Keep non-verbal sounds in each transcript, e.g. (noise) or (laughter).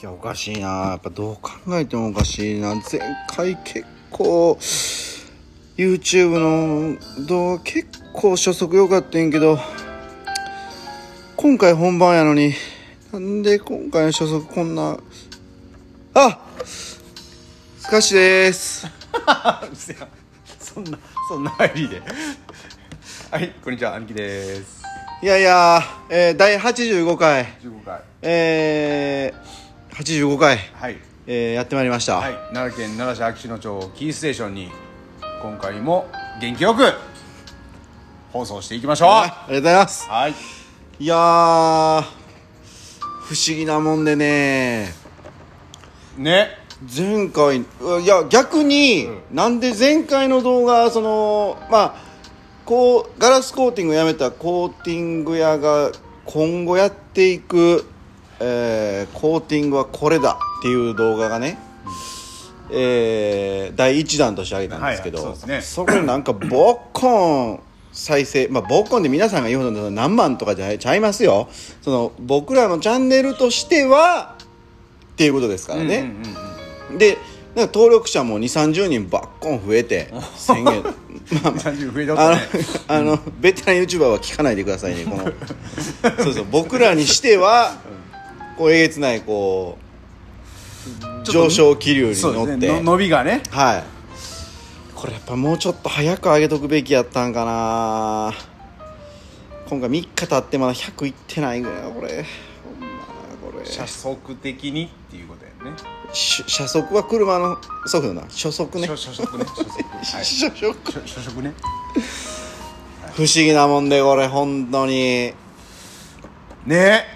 いやおかしいな。やっぱどう考えてもおかしいな。前回結構 YouTube の動画結構初速良かったんやけど今回本番やのになんで今回の初速こんなあスカッシュです。(laughs) せやそんなそんな入りで。はいこんにちは。兄貴です。いやいや、えー、第85回。15回。えー、85回、はい。えー、やってまいりました、はい。奈良県奈良市秋篠町キーステーションに今回も元気よく放送していきましょう。はいありがとうございます。はい。いやー不思議なもんでね。ね。前回いや逆に、なんで前回の動画そのまあこうガラスコーティングをやめたコーティング屋が今後やっていく、えーコーティングはこれだっていう動画がね、えー第1弾としてあげたんですけど、はいはいそね。こでなんかボッコン再生まあボッコンで皆さんが言うほどの何万とかじゃちゃいますよ。その僕らのチャンネルとしてはっていうことですからね、うんうんうんで登録者も2 3 0人ばっこん増えて (laughs) 宣言。まあま30増えてああのあのベテラン YouTuber は聞かないでくださいねこの。(laughs) そうそう僕らにしてはこうえげつないこう上昇気流に乗って、ねの伸びがね。はい。これやっぱもうちょっと早く上げとくべきやったんかな。今回3日経ってまだ100いってないぐらいこれ。ほんまこれ。車速的にっていうことやね。し車速は車の速度な。初速ね。初初速ね初速。はい。初速。初初速ね。不思議なもんでこれ本当に。ね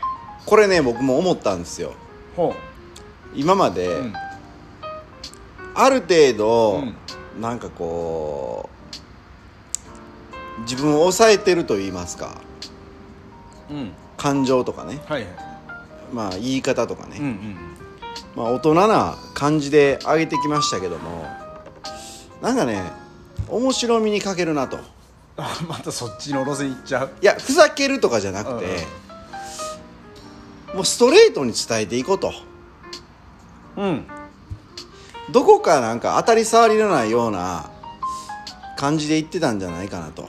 これね僕も思ったんですよ。ほ今まで、ううん。ある程度、うん。なんかこう自分を抑えてると言いますか。うん。感情とかね。はいはい。まあ言い方とかね、うんうんまあ大人な感じで上げてきましたけどもなんかね面白みに欠けるなと。あ (laughs) またそっちの路線行っちゃう。いやふざけるとかじゃなくて、もうストレートに伝えていこうと。うん。どこかなんか当たり障りのないような感じで言ってたんじゃないかなと。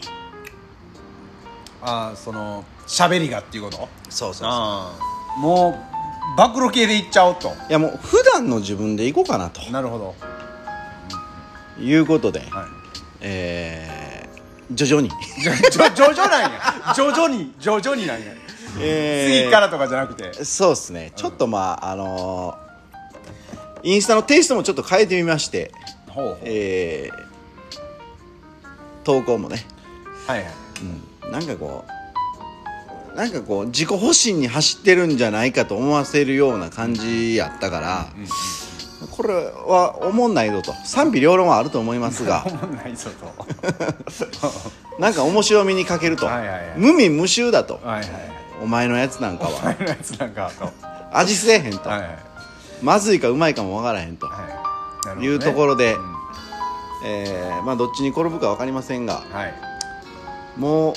ああその喋りがっていうこと？そうそうそう。もう暴露系でいっちゃおうと。いやもう普段の自分でいこうかなと。なるほど。いうことで、はい。えー、徐々に、(laughs) 徐々なんや徐々に。徐々になんや、えー次からとかじゃなくて。そうですね。ちょっとまああのーインスタのテイストもちょっと変えてみまして。ほうほう。えー投稿もね、はいはい。うん、なんかこうなんかこう自己保身に走ってるんじゃないかと思わせるような感じやったから、これは思んないぞと。賛否両論はあると思いますが。思んないぞと。(laughs) なんか面白みに欠けると、はいはいはい。無味無臭だと。はいはいはいお前のやつなんかは。前のやつなんかと味せえへんと、はい。はいまずいかうまいかもわからへんと、はい。なるほどね。いうところでうん。えーまあどっちに転ぶか分かりませんがはい。もう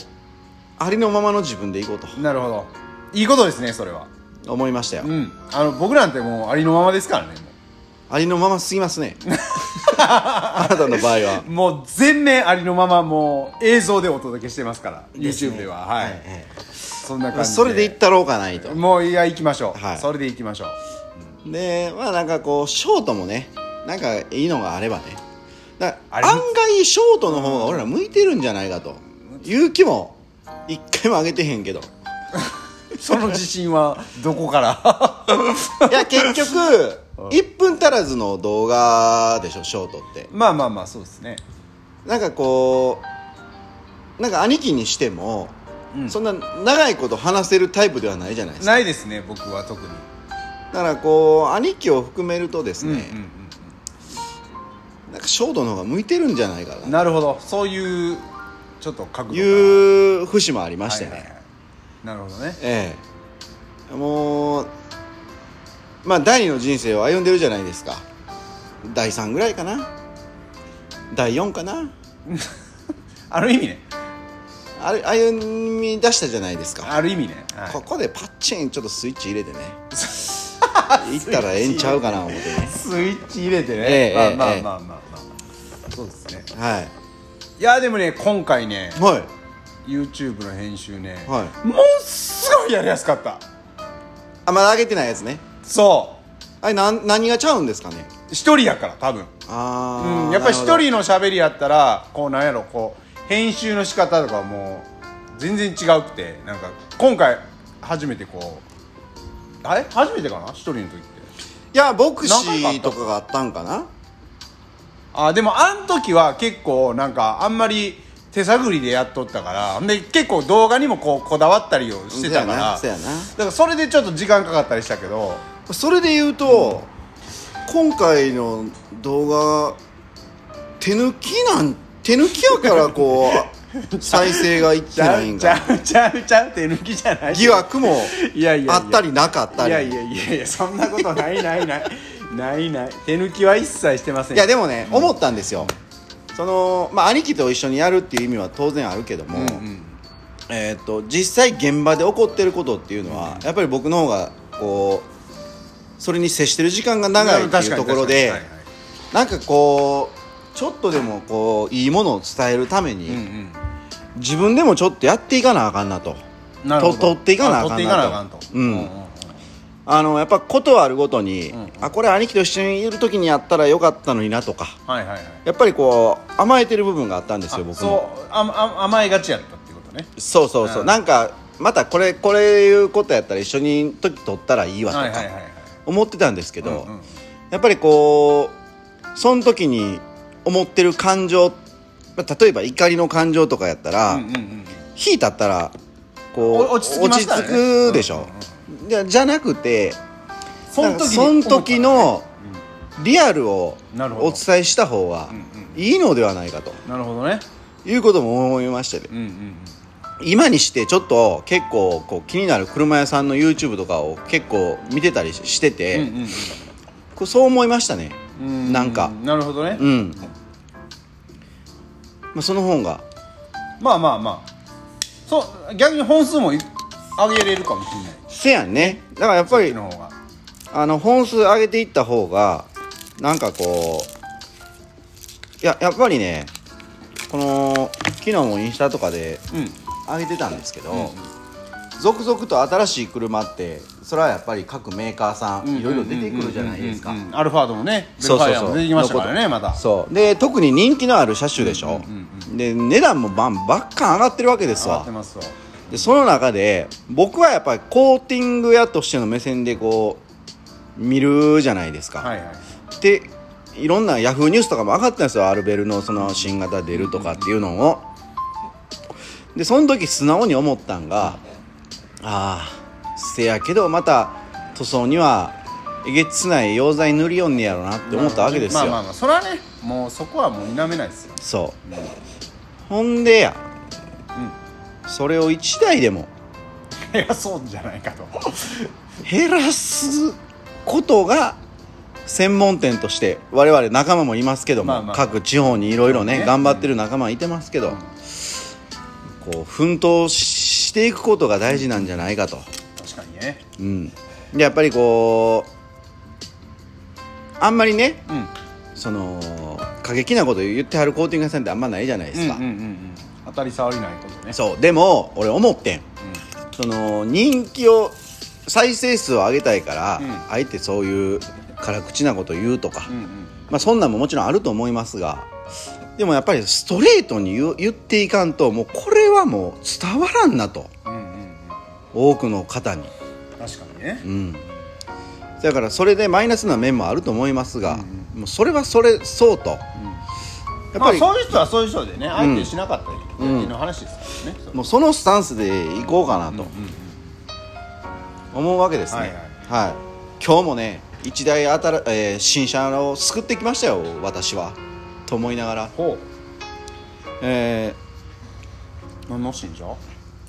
ありのままの自分でいこうと。なるほど。いいことですねそれは。思いましたよ、うん。あの僕なんてもうありのままですからねもありのまますぎますね。(laughs) あなたの場合は。うもう全面ありのままもう映像でお届けしてますからですね。YouTube では。はい、はいはいそんな感じで。それでいったろうかないと。もういや行きましょう、はい。それで行きましょう。でまあなんかこうショートもねなんかいいのがあればね。だ案外ショートの方が俺ら向いてるんじゃないかと。いう気も一回も上げてへんけど。(laughs) その自信はどこから？(laughs) いや結局1分足らずの動画でしょショートって。まあまあまあそうですね。なんかこうなんか兄貴にしても、うん。そんな長いこと話せるタイプではないじゃないですか。ないですね僕は特に。だからこう兄貴を含めるとですね、うんうんなんかショートの方が向いてるんじゃないかな。うんなるほど。そういうちょっと角度とがいう節もありましてね、はいはいはい。なるほどね。ええ。もうまあ第二の人生を歩んでるじゃないですか。第3ぐらいかな。第4かな。(laughs) ある意味ね歩み出したじゃないですか。ある意味ね、はい。ここでパッチンちょっとスイッチ入れてね。(laughs) 行ったらええんちゃうかな思ってね。スイッチ入れてね、ええまあええまあまあまあまあ。そうですね。はい。いやでもね今回ねはい。YouTube の編集ね、はい。ものすごいやりやすかった。あまだ上げてないやつね。そあれなん何がちゃうんですかね。う一人やから多分。ああ、うん、やっぱり一人の喋りやったらこうなんやろこう編集の仕方とかもう全然違うくてなんか今回初めてこうあれ？初めてかな？一人の時って。いやボクシーとかがあったんかな？あでもあん時は結構なんかあんまり手探りでやっとったからで結構動画にもこうこだわったりをしてたからだからそれでちょっと時間かかったりしたけどそれで言うと、今回の動画手抜きなん手抜きやからこう再生がいってないんちゃうちゃうちゃう手抜きじゃない。疑惑もいやいやいや。あったりなかったり。いやいやいやいやそんなことないないない。ないない。手抜きは一切してません。いやでもね、思ったんですよ。そのまあ兄貴と一緒にやるっていう意味は当然あるけども、うんうん。えー、と実際現場で起こってることっていうのは、やっぱり僕の方がこうそれに接してる時間が長いっていうところで、確かに確かに。はいはい。なんかこうちょっとでもこういいものを伝えるために、うん自分でもちょっとやっていかなあかんなと。と取っていかなあかんなと。あかんと。うん。あのやっぱことあるごとに、んうん。あこれ兄貴と一緒にいる時にやったらよかったのになとか。はいはいはい。やっぱりこう甘えてる部分があったんですよあ僕も。甘えがちやったってことね。そうそうそう、うん。なんかまたこれこれいうことやったら一緒に時取ったらいいわとか思ってたんですけど、うんうん。やっぱりこうその時に思ってる感情まあ例えば怒りの感情とかやったら、うんうんうん火立ったらこうお落ち着くでしょ、じゃじゃなくてその時の時のリアルをお伝えした方がうんいいのではないかと。なるほどね。いうことも思いましてねうんうん今にしてちょっと結構こう気になる車屋さんの YouTube とかを結構見てたりしてて、うんうんそう思いましたね。うなんか。なるほどね。うん、まあ、その本が。まあまあまあ。そう逆に本数もい上げれるかもしれない。せやんね。だからやっぱりそっちの方が。あの本数上げていった方がなんかこういややっぱりねこの昨日もインスタとかでうん。上げてたんですけど、うん続々と新しい車ってそれはやっぱり各メーカーさんいろいろ出てくるじゃないですか。うんうんうんうん。アルファードもねベそうそうそう。ルファイアも出てきましたからねまた。そう。で特に人気のある車種でしょ、うんで値段もバンばっかん上がってるわけですわ。上がってますわ。でその中で僕はやっぱりコーティング屋としての目線でこう見るじゃないですか、はいはい。でいろんなヤフーニュースとかも上がったんですよ。アルベルのその新型出るとかっていうのを。でその時素直に思ったんがああせやけどまた塗装にはえげつない溶剤塗りよんねやろなって思ったわけですよ、まあまあまあそれはねもうそこはもう否めないですよ。そう、ほんでや、それを1台でも。いやそうじゃないかと。減らすことが専門店として我々仲間もいますけども、まあまあ。各地方にいろいろねね。頑張ってる仲間いてますけど、こう奮闘していくことが大事なんじゃないかと、確かにね。うん、でやっぱりこうあんまりねうん。その過激なこと言ってはるコーティング屋さんってあんまないじゃないですか、うんうんうんうん。当たり障りないことね。そう。でも俺思ってん。その人気を再生数を上げたいから、うん。あえてそういう辛口なこと言うとか、うんうん。まあ、そんなんももちろんあると思いますがでもやっぱりストレートに言っていかんともうこれはもう伝わらんなと。うんうんうん。多くの方に。確かにね。うん。だからそれでマイナスな面もあると思いますが、もうそれはそれそうと、やっまぱり、あそういう人はそういう人でね相手しなかったりうんの話ですからね。それもうそのスタンスでいこうかなと。思うわけですね、はいはい。今日もね一台新、えー新車を救ってきましたよ私はと思いながら、ほえう何の新車ー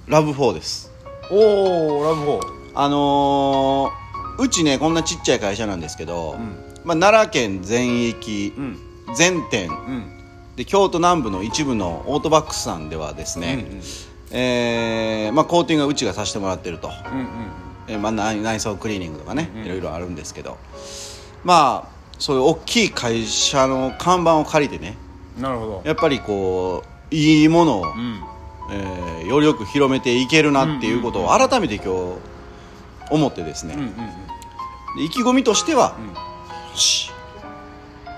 ラブ4です。おおラブホー。あのーうちねこんなちっちゃい会社なんですけど、ん。まあ、奈良県全域、うん。全店。うん。で京都南部の一部のオートバックスさんではですね、うんうん。えーまあ、コーティングはうちがさせてもらってると。うんうん。えーまあ、内内装クリーニングとかね、うん。いろいろあるんですけど。まあそういう大きい会社の看板を借りてねなるほど。やっぱりこういいものを、うん。えーよりよく広めていけるなっていうことを改めて今日思ってですね、うんうんうん。で意気込みとしては、ん。よし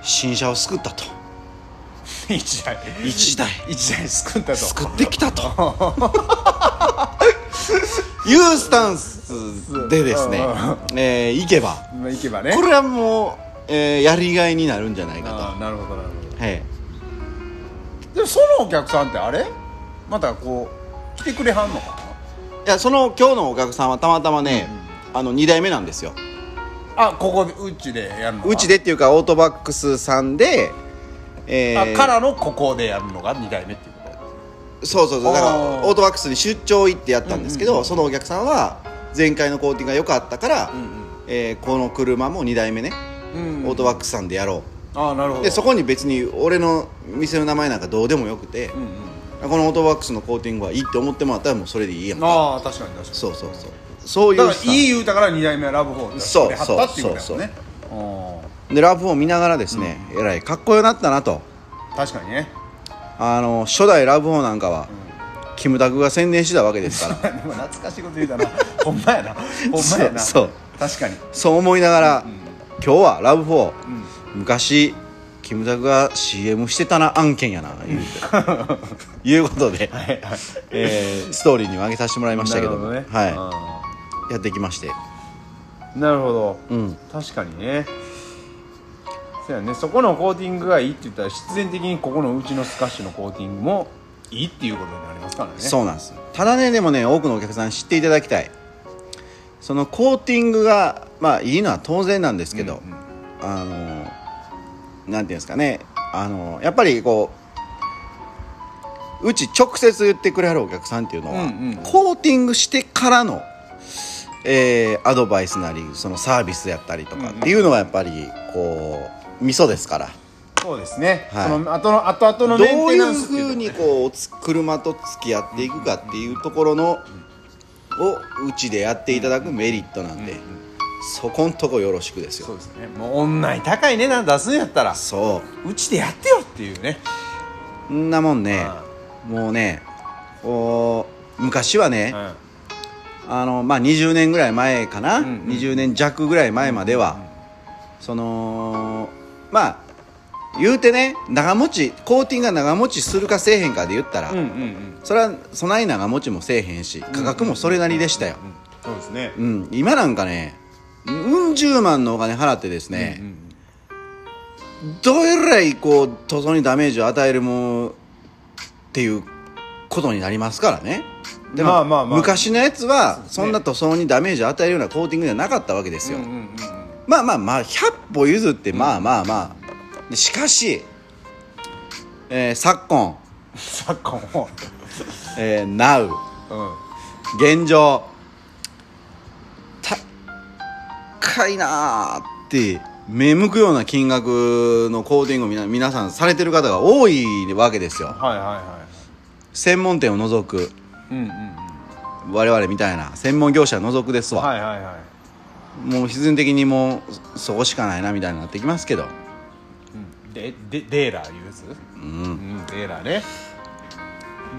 新車を救ったと。(laughs) 一台。一台。一台救ったと。救ってきたと。(laughs) いうスタンスでですねえーいけば。まあ行けばね。これはもう、えーやりがいになるんじゃないかと。ああなるほどなるほど。はい。でもそのお客さんってあれ？またこう来てくれはんのかいやその今日のお客さんはたまたまね、あの2代目なんですよ。なあここでうちでやるのかうちでっていうかオートバックスさんで、えーあからのここでやるのが2代目っていうこそうそうそう。だからあー。オートバックスに出張行ってやったんですけど、うんうんうん。そのお客さんは前回のコーティングが良かったから、とえーこの車も2代目ね、うんうんオートバックスさんでやろああなるほど。うでそこに別に俺の店の名前なんかどうでもよくて、うんうん。このオートバックスのコーティングはいいって思ってもらったらもうそれでいいやんか。ああ確かに確かに。そうそうそう。そういうだからいい言うたから2代目はラブホーそうはったっていうことだよね。でラブを見ながらですね、えらいかっこよなったなと。うん確かにね。あの初代ラブホなんかは、キムタクが宣伝してたわけですから。(laughs) でも懐かしいこと言うたな。ほんまやな。ほんまやな。そうそう。確かに。そう思いながら、今日はラブ4、うん。昔キムタクが CM してたな案件やな言うて。(laughs) いうことで、えーストーリーに分けさせてもらいましたけどね。はあい、やってきまして。ーなるほど。うん。確かにね。そうやね。そこのコーティングがいいって言ったら必然的にここのうちのスカッシュのコーティングもいいっていうことになりますからね。そうなんですただねでもね多くのお客さんに知っていただきたい。そのコーティングがまあいいのは当然なんですけど、うんうん。あのなんていうんですかね。あのやっぱりこううち直接言ってくれはるお客さんっていうのは、うんうん。コーティングしてからの、えーアドバイスなりそのサービスやったりとかっていうのがやっぱりこう味噌ですから。そうですね、はい。その後の後々のどうメンテナいうンスっていうふうにこうつ車と付き合っていくかっていうところのをうちでやっていただくメリットなんで、そこんとこよろしくですよ。そうですね。もう女に高い値段出すんやったらそう。うちでやってよっていうね。そんなもんねもうねこう昔はね、あのまあ20年ぐらい前かな、うんうん20年弱ぐらい前までは、そのまあ言うてね長持ちコーティングが長持ちするかせえへんかで言ったら、うんうんうん。それはそない長持ちもせえへんし価格もそれなりでしたよ、そうですね。うん。今なんかねうん十万のお金払ってですね、うんどえらいこう塗装にダメージを与えるものっていうことになりますからね。でも、まあまあまあ。昔のやつはそんな塗装にダメージを与えるようなコーティングではなかったわけですよ、まあまあまあ100歩譲ってまあまあまあ。でしかし、えー昨今、昨今。(laughs) もえー Now うん。現状高いなーって目向くような金額のコーティングをみな皆さんされてる方が多いわけですよ。はいはいは専門店を除く。いうんうんうん我々みたいな。専門業者を除くですわ、はいはいはい。もう必然的にもうそこしかないなみたいになってきますけど。うん。ででデーラーいうやつ？うん。うんデーラーね。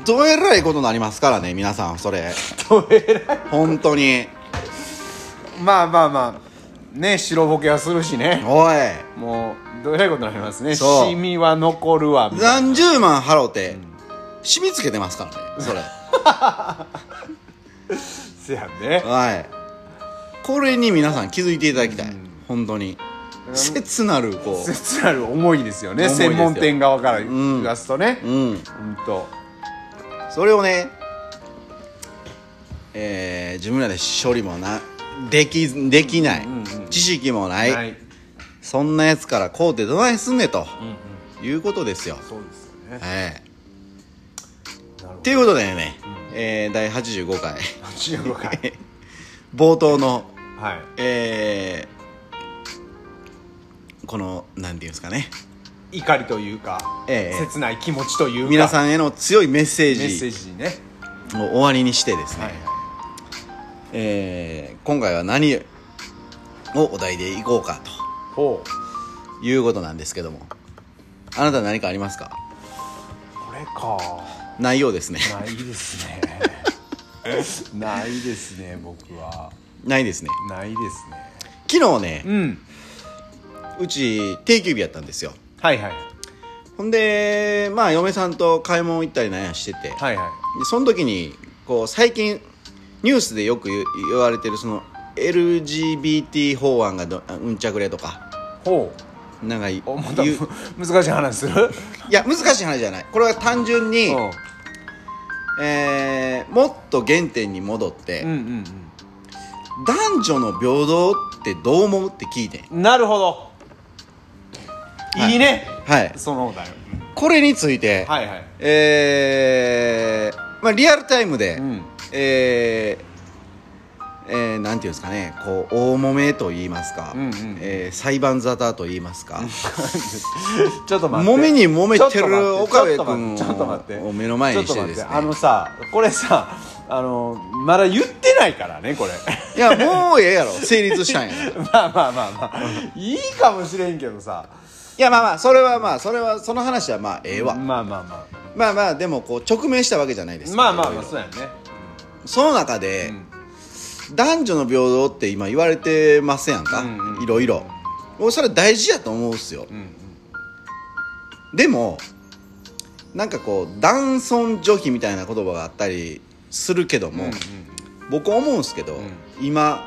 どえらいことになりますからね皆さんそれ。(laughs) どえらい本当に。まあまあまあね白ボケはするしね。おい。もうどえらいことになりますね。そう。シミは残るわみたいな。何十万払うて染みつけてますからねそれ。(laughs) せやんね。はい。これに皆さん気づいていただきたい、うん。本当に。切なるこ切なる思いですよね。思いですよ。専門店側から言わすとね。ううん。うんと。それをねえー自分らで処理もなできできない、うんうんうん。知識もない、はい。うんそんなやつからこうてどないすんねと。うんいうことですよ。そうですよね。はいなるほっていうことでね、えー第85回ど15回。(laughs) 冒頭のはい。えーこのなんていうんですかね。怒りというかええ。切ない気持ちというか。皆さんへの強いメッセーメッセージね。を終わりにしてですね、はいえー今回は何をお題でいこうかということなんですけども。あなた何かありますか？これか。ないようですね。ないですね。(laughs) ないですね僕は。ないですね。ないですね。昨日ねうん。うち定休日やったんですよ。はいはい。ほんでまあ嫁さんと買い物行ったりなんやしてて、はいはい。でその時にこう最近ニュースでよく言言われてるその LGBT 法案がどうんちゃくれとか。ほなんかまた難しい話する？いや難しい話じゃない。これは単純に、うん。えーもっと原点に戻って、うんうん男女の平等ってどう思うって聞いてん。うんなるほど。はいいいね。はい。そのだよ。これについて、はいはい。えーまあ、リアルタイムで、うんえーえーなんていうんですかね。こう大揉めと言いますか、うんうんえー裁判沙汰と言いますか。(laughs) ちょっと待って。揉めに揉めてる岡部君を目の前にしてですね。あのさこれさあのまだ言ってないからねこれ。いやもうええやろ。成立したんや。(laughs) まあまあまあまあ。いいかもしれんけどさ。いやまあまあそれはまあそれはその話はまあええわ、まあまあままあまあでもこう直面したわけじゃないですまあまあまあそうやねその中で、うん男女の平等って今言われてますやんか、うんうん。いろいろ。もうそれ大事やと思うっすよ。うんうん。でもなんかこう男尊女卑みたいな言葉があったりするけども、うん僕思うんすけど、ん。今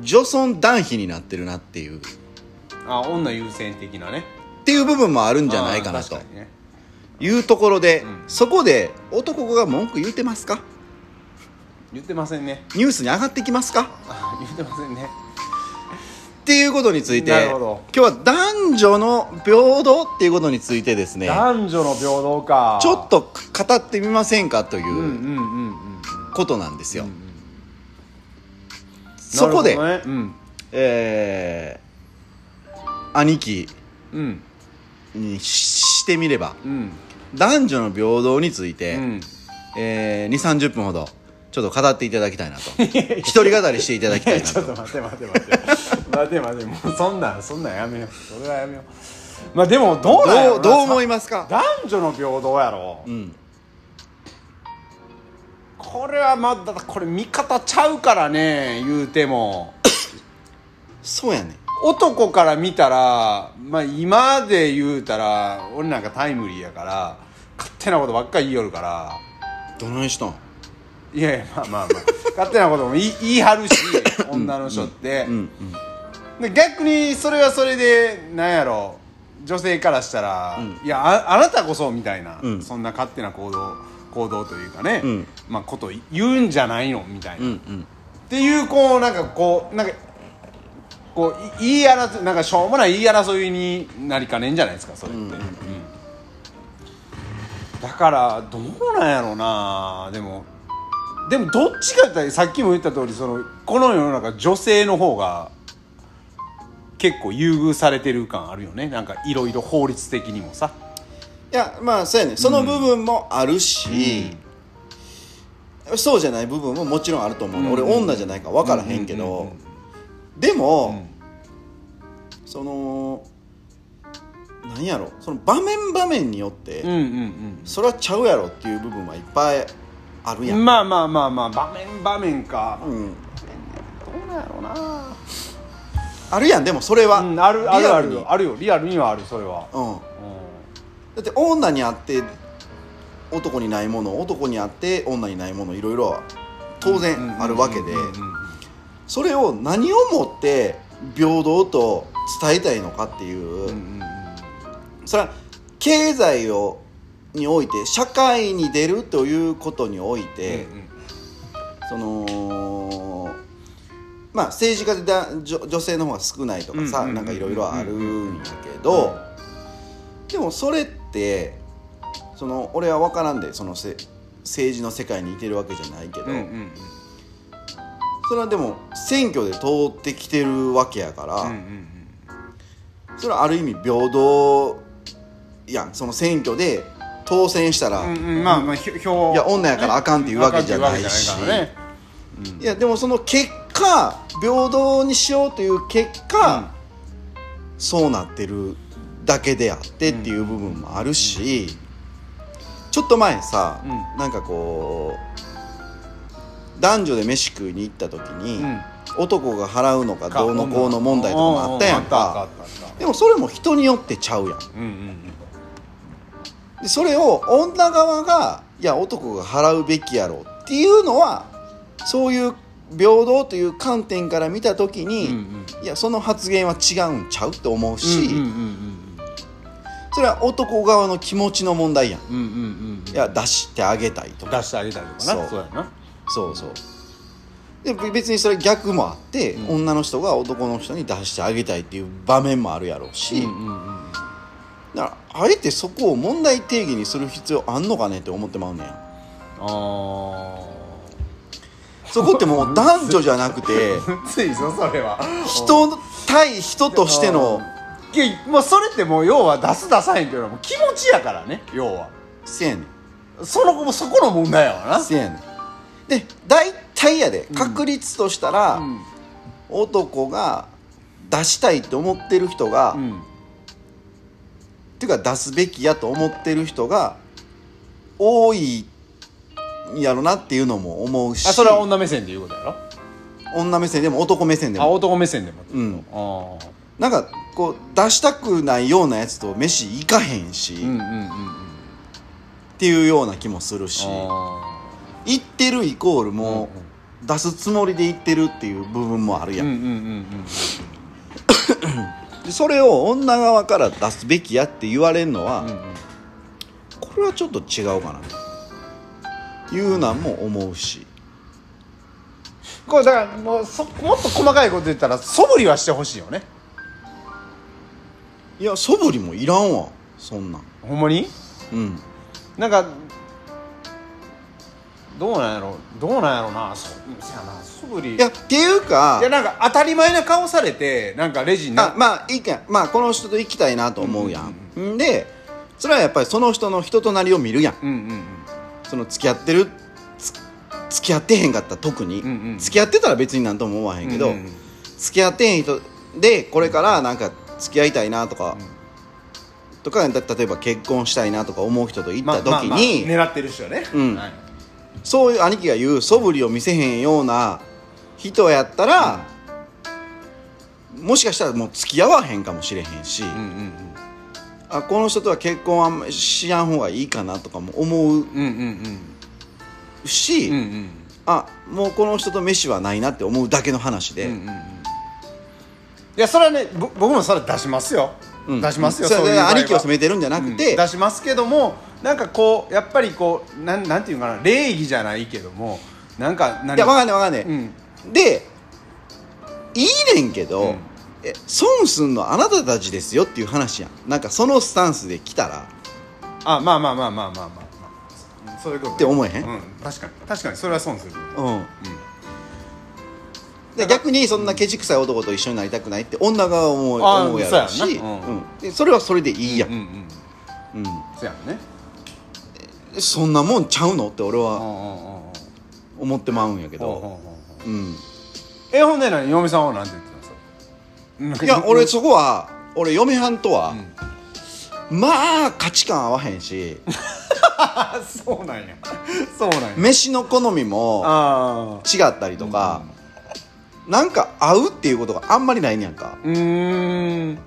女尊男卑になってるなっていう。あ女優先的なね。っていう部分もあるんじゃないかなと。いうところで、うん。そこで男が文句言うてますか？言ってませんね。ニュースに上がってきますか？あ (laughs) 言ってませんね。っていうことについてなるほど。今日は男女の平等っていうことについてですね。男女の平等か。ちょっと語ってみませんかというんうんうんううん。ことなんですよ、うんうんそこで、なるほえー兄貴うんにししてみればうん。男女の平等について、うん。えー、2 3 0分ほどちょっと語っていただきたいなと。(laughs) 一人語りしていただきたいな (laughs) ちょっとと待って待って待って。待って待ってもうそんなんそんなんやめよう。それはやめよう。まあでもどうなんどうどう思いまますか？男女の平等やろ。うん。これはまだこれ見方ちゃうからね言うても。そうやね男から見たらまあ今で言うたら俺なんかタイムリーやから勝手なことばっかり言いよるから。どないしたん？いやいやまあまあまあ。勝手なことも言い言い張るし女の人って、うん。で逆にそれはそれでなんやろ。女性からしたら、うん。いやああなたこそみたいな、うん。そんな勝手な行動行動というかね、うん。まあこと言うんじゃないのみたいな、うん。うっんていうこうなんかこうなんかこうい言い争いなんかしょうもない言い争いになりかねんじゃないですかそれって、うん。だからどうなんやろうな。でもでもどっちかってさっきも言った通りそのこの世の中女性の方が結構優遇されてる感あるよね。なんかいろいろ法律的にもさ。いやまあそうやね。その部分もあるし、そうじゃない部分ももちろんあると思うね、うん。俺女じゃないから分からへんけど、うん。うん。うん。でも、うん。そのなんやろ。その場面場面によって、うんうん。それはちゃうやろっていう部分はいっぱいあるや、うん。んまあまあまあまあ場面場面か。うん、どうなんやろうな。あるやんでもそれは、うんあるあるある。あるよ。リアルにはあるそれは。うん、うだって女にあって男にないもの男にあって女にないものいろいろ当ん然あるわけで。それを何をもって平等と伝えたいのかっていう、うんうんうん。それは経済をにおいて社会に出るということにおいて、そのまあ政治家でだ女女性の方が少ないとかさなんかいろいろあるんやけどでもそれってその俺は分からんでそのせ政治の世界にいてるわけじゃないけど、それはでも選挙で通ってきてるわけやから、それはある意味平等やん。その選挙で当選したら、うんうんまあまあ票いや女やからあかんっていうわけじゃないし。ね。うん。いやでもその結果平等にしようという結果、うん。そうなってるだけであってっていう部分もあるし、ちょっと前さ、うん。なんかこう男女で飯食いに行った時に、うん。男が払うのかどうのこうの問題とかもあったやんか。でもそれも人によってちゃうやん。うんうんでそれを女側がいや男が払うべきやろっていうのはそういう平等という観点から見た時に、うんうん。いやその発言は違うんちゃうって思うし、うんうんうんそれは男側の気持ちの問題やん。うんうんうんうん。いや出してあげたいとか。出してあげたりとかそう。なそうやな。そうそう。で別にそれ逆もあって、うん。女の人が男の人に出してあげたいっていう場面もあるやろうし、うんうんうんだからあえてそこを問題定義にする必要あんのかねって思ってまうねん。あそこってもう男女じゃなくて (laughs) あついぞそれは。人対人としてのいやもうそれってもう要は出す出さへんっていうのはもう気持ちやからね要は。せやねん。その子もそこの問題やわな。せやねん。で大体やで確率としたら、うん。男が出したいと思ってる人が、っうんていうか出すべきやと思ってる人が多いんやろなっていうのも思うしあそれは女目線で言うことやろ？女目線でも男目線でもあ男目線でもうん。ああなんかこう出したくないようなやつと飯行かへんし、っうんうんうんうんていうような気もするしあ行ってるイコールーもう出すつもりで行ってるっていう部分もあるやん、うんうんうんうん (laughs) でそれを女側から出すべきやって言われるのは、うんうん。これはちょっと違うかなと。いうなんも思うし。これだからもうそもっと細かいこと言ったら素振りはしてほしいよね。いや素振りもいらんわ。そんなん。ほんまに？うん。なんかどうなんやろどうなんやろなそそやな素振り。いやっていうかいやなんか当たり前な顔されてなんかレジになあまあいいけん。まあこの人と行きたいなと思うやん,、んでそれはやっぱりその人の人となりを見るやん。うんうんうん。その付き合ってるつ付き合ってへんかったら特に、うんうん付き合ってたら別になんとも思わへんけど、うんうんうん。付き合ってへん人でこれからなんか付き合いたいなとか、とかだ例えば結婚したいなとか思う人と行った時に、まあまあまあ狙ってる人はね。うん。はいそういう兄貴が言う素振りを見せへんような人やったら、もしかしたらもう付き合わへんかもしれへんし、うんうんあこの人とは結婚はあんまりしやん方がいいかなとかも思ううんうんうん。し、うんうんうん。あもうこの人と飯はないなって思うだけの話で、うんうんうん。いやそれはねぼ僕もそれ出しますよ、うん。出しますよ。それでそういう場合は。兄貴を責めてるんじゃなくて、うん。出しますけどもなんかこうやっぱりこうなんなんていうのかな礼儀じゃないけどもなんか何いやわかんないわかんない、うん。でいいねんけど、うん。え損すんのあなたたちですよっていう話やん。なんかそのスタンスで来たら。あまあまあまあまあまあまあ、まあ、そういうこと。って思えへん？うん、確かに。確かにそれは損する。うん。で逆にそんなケチくさい男と一緒になりたくないって女側は思う思うやろうし。そうやんそれはそれでいいやん、うんうん。うん。そうやんねそんなもんちゃうのって俺は思ってまうんやけど、えほんで何？嫁さんはなんて言ってたんですかいや俺そこは俺嫁はんとはう、ん。まあ価値観合わへんしあ (laughs) そうなんや。そうなんや。飯の好みも違ったりとか、なんか合うっていうことがあんまりないねやんか。うーん。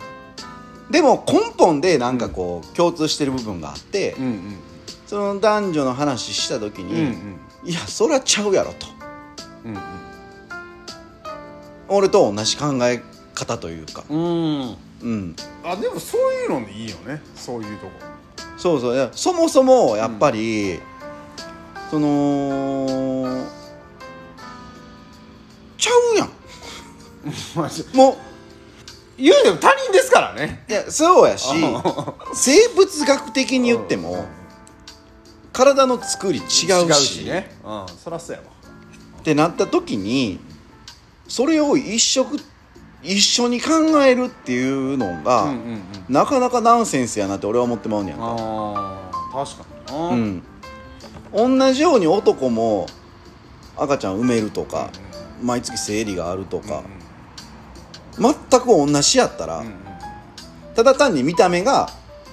でも根本でなんかこう共通してる部分があって、うんうんその男女の話した時に、うんうん。いやそりゃちゃうやろと。うん俺と同じ考え方というか。うん。うん。うんあでもそういうのでいいよね。そういうとこ。そうそう。そもそもやっぱり、そのちゃうやん。(laughs) まあもう言うても他人ですからね。いやそうやし生物学的に言っても体の作り違うし。違うしね。うんそらそうやわ。ってなった時にそれを一食一緒に考えるっていうのが、うんうんうん。なかなかナンセンスやなって俺は思ってまうねやんか。確かにな。うん。同じように男も赤ちゃん産めるとか、毎月生理があるとか、全く同じやったら、うんうん。ただ単に見た目が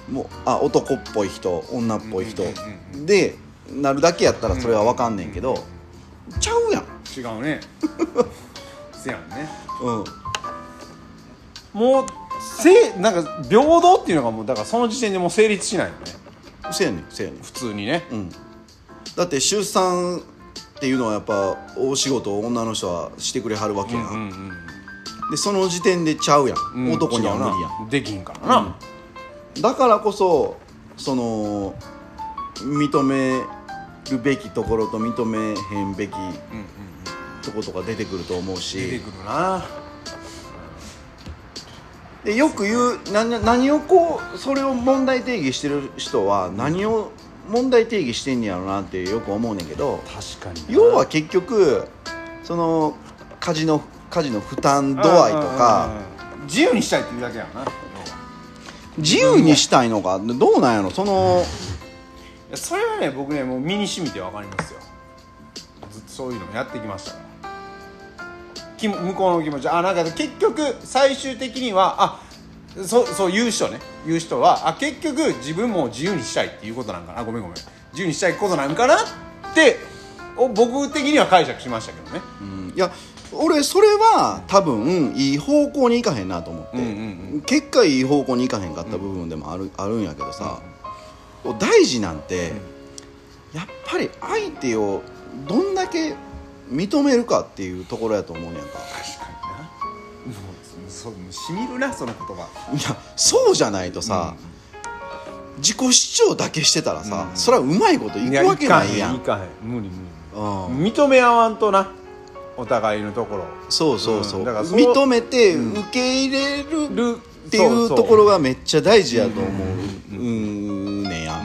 もうあ男っぽい人女っぽい人うんうんうんでなるだけやったらそれは分かんねんけど、ちゃうやん、違うね。(laughs) せやんね。うん、もうせなんか平等っていうのがもうだからその時点でもう成立しないよね。せやねんせやねん。普通にね。うん、だって出産っていうのはやっぱ大仕事を女の人はしてくれはるわけやん、うんうんでその時点でちゃうやん、うん男には無理やん。できんからな、だからこそその認めるべきところと認めへんべきとことか出てくると思う出てしくるな。でよく言う何何をこうそれを問題定義してる人は何を問題定義してんねやろなってよく思うねんけど確かにな。要は結局その家事の家事の負担度合いとか自由にしたいっていうだけやな自由にしたいのかどうなんやろ？そのそれはね僕ねもう身に染みて分かりますよ。ずっとそういうのもやってきましたからき向こうの気持ち。あなんか結局最終的にはあそうそう言う人ね。言う人はあ結局自分も自由にしたいっていうことなんかな。あごめんごめん。自由にしたいことなんかなってお僕的には解釈しましたけどね。うん。いや俺それは多分いい方向にいかへんなと思って、うんうん結果いい方向にいかへんかった部分でもある,、あるんやけどさ、大事なんて、やっぱり相手をどんだけ認めるかっていうところやと思うねやんか。確かにな。もうそうしみるなその言葉。いやそうじゃないとさ、自己主張だけしてたらさ、うん。それはうまいこといくわけないやん。いかへんいかへん。無理無理。うん。認め合わんとなお互いのところ。そうそうそう、うん。だから認めてうん。受け入れるるっていうところがめっちゃ大事やと思う。ねや、